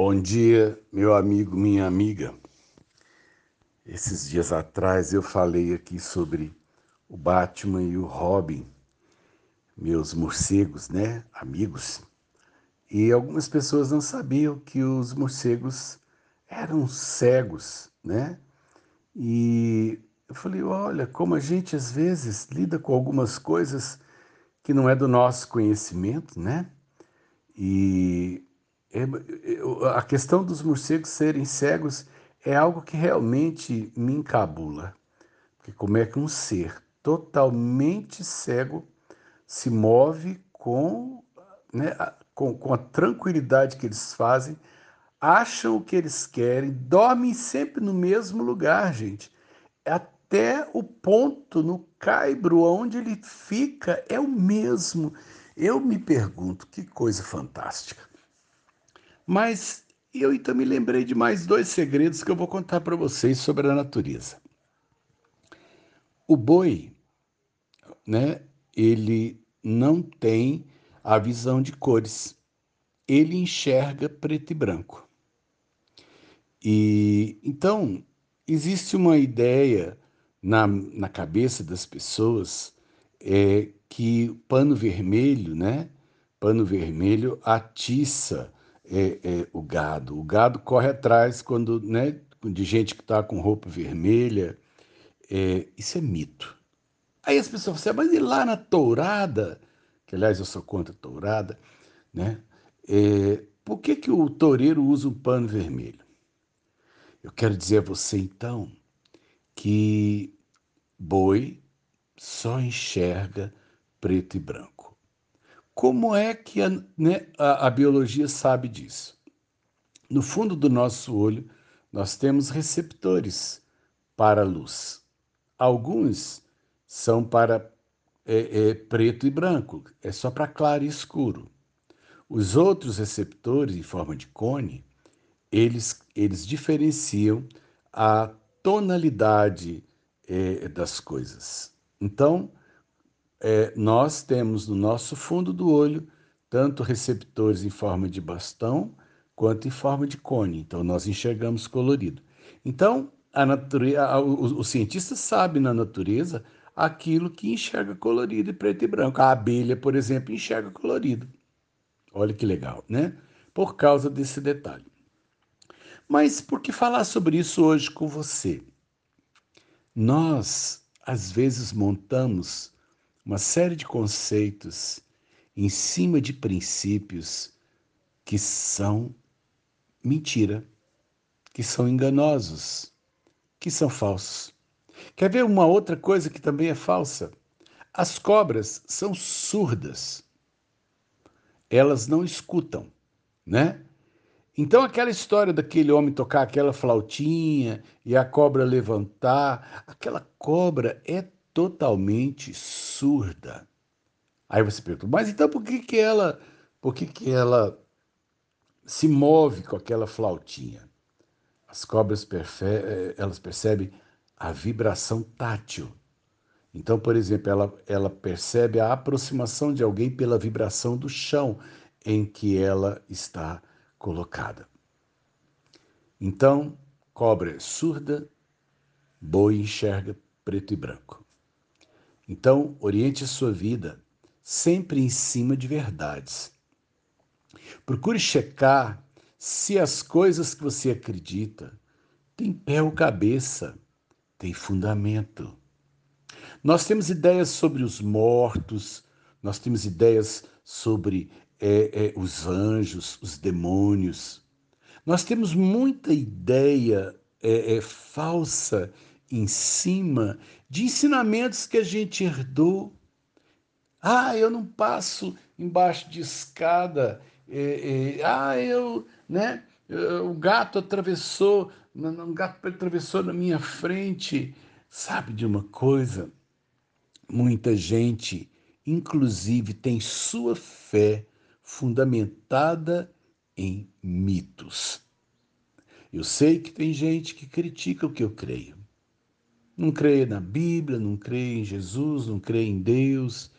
Bom dia, meu amigo, minha amiga. Esses dias atrás eu falei aqui sobre o Batman e o Robin, meus morcegos, né, amigos. E algumas pessoas não sabiam que os morcegos eram cegos, né? E eu falei, olha, como a gente às vezes lida com algumas coisas que não é do nosso conhecimento, né? E a questão dos morcegos serem cegos é algo que realmente me encabula. Porque como é que um ser totalmente cego se move com, né, com, com a tranquilidade que eles fazem, acham o que eles querem, dormem sempre no mesmo lugar, gente. Até o ponto no caibro onde ele fica é o mesmo. Eu me pergunto, que coisa fantástica. Mas eu então me lembrei de mais dois segredos que eu vou contar para vocês sobre a natureza. O boi, né, ele não tem a visão de cores. Ele enxerga preto e branco. E então existe uma ideia na, na cabeça das pessoas é, que pano vermelho, né? Pano vermelho atiça é, é, o gado. O gado corre atrás quando, né, de gente que está com roupa vermelha. É, isso é mito. Aí as pessoas falam assim, ah, mas e lá na tourada, que aliás eu sou contra a tourada, né? É, por que, que o toureiro usa um pano vermelho? Eu quero dizer a você então que boi só enxerga preto e branco. Como é que a, né, a, a biologia sabe disso? No fundo do nosso olho, nós temos receptores para a luz. Alguns são para é, é, preto e branco, é só para claro e escuro. Os outros receptores, em forma de cone, eles, eles diferenciam a tonalidade é, das coisas. Então, é, nós temos no nosso fundo do olho tanto receptores em forma de bastão quanto em forma de cone. Então, nós enxergamos colorido. Então, a natureza, a, o, o cientista sabe na natureza aquilo que enxerga colorido e preto e branco. A abelha, por exemplo, enxerga colorido. Olha que legal, né? Por causa desse detalhe. Mas por que falar sobre isso hoje com você? Nós, às vezes, montamos uma série de conceitos em cima de princípios que são mentira, que são enganosos, que são falsos. Quer ver uma outra coisa que também é falsa? As cobras são surdas. Elas não escutam, né? Então aquela história daquele homem tocar aquela flautinha e a cobra levantar, aquela cobra é totalmente surda. Aí você pergunta, mas então por que, que ela, por que, que ela se move com aquela flautinha? As cobras eh, elas percebem a vibração tátil. Então, por exemplo, ela, ela percebe a aproximação de alguém pela vibração do chão em que ela está colocada. Então, cobra é surda, boi enxerga preto e branco. Então, oriente a sua vida sempre em cima de verdades. Procure checar se as coisas que você acredita têm pé ou cabeça, têm fundamento. Nós temos ideias sobre os mortos, nós temos ideias sobre é, é, os anjos, os demônios. Nós temos muita ideia é, é falsa em cima de ensinamentos que a gente herdou. Ah, eu não passo embaixo de escada. É, é, ah, eu, né? O gato atravessou, um gato atravessou na minha frente. Sabe de uma coisa? Muita gente, inclusive, tem sua fé fundamentada em mitos. Eu sei que tem gente que critica o que eu creio. Não crê na Bíblia, não crê em Jesus, não crê em Deus,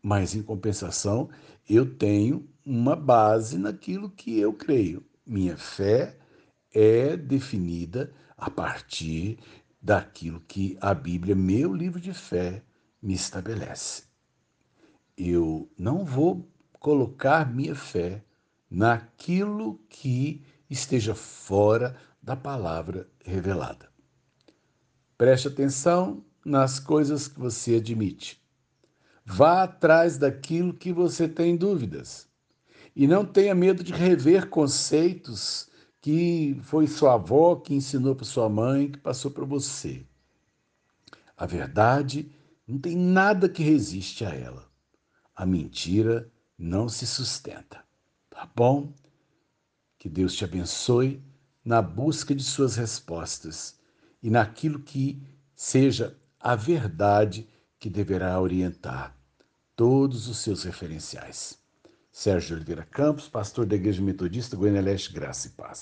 mas em compensação, eu tenho uma base naquilo que eu creio. minha fé é definida a partir daquilo que a Bíblia, meu livro de fé, me estabelece. Eu não vou colocar minha fé naquilo que esteja fora da palavra revelada. Preste atenção nas coisas que você admite. Vá atrás daquilo que você tem dúvidas. E não tenha medo de rever conceitos que foi sua avó que ensinou para sua mãe, que passou para você. A verdade não tem nada que resiste a ela. A mentira não se sustenta. Tá bom? Que Deus te abençoe na busca de suas respostas e naquilo que seja a verdade que deverá orientar todos os seus referenciais. Sérgio Oliveira Campos, pastor da Igreja Metodista Goiânia Leste, Graça e Paz.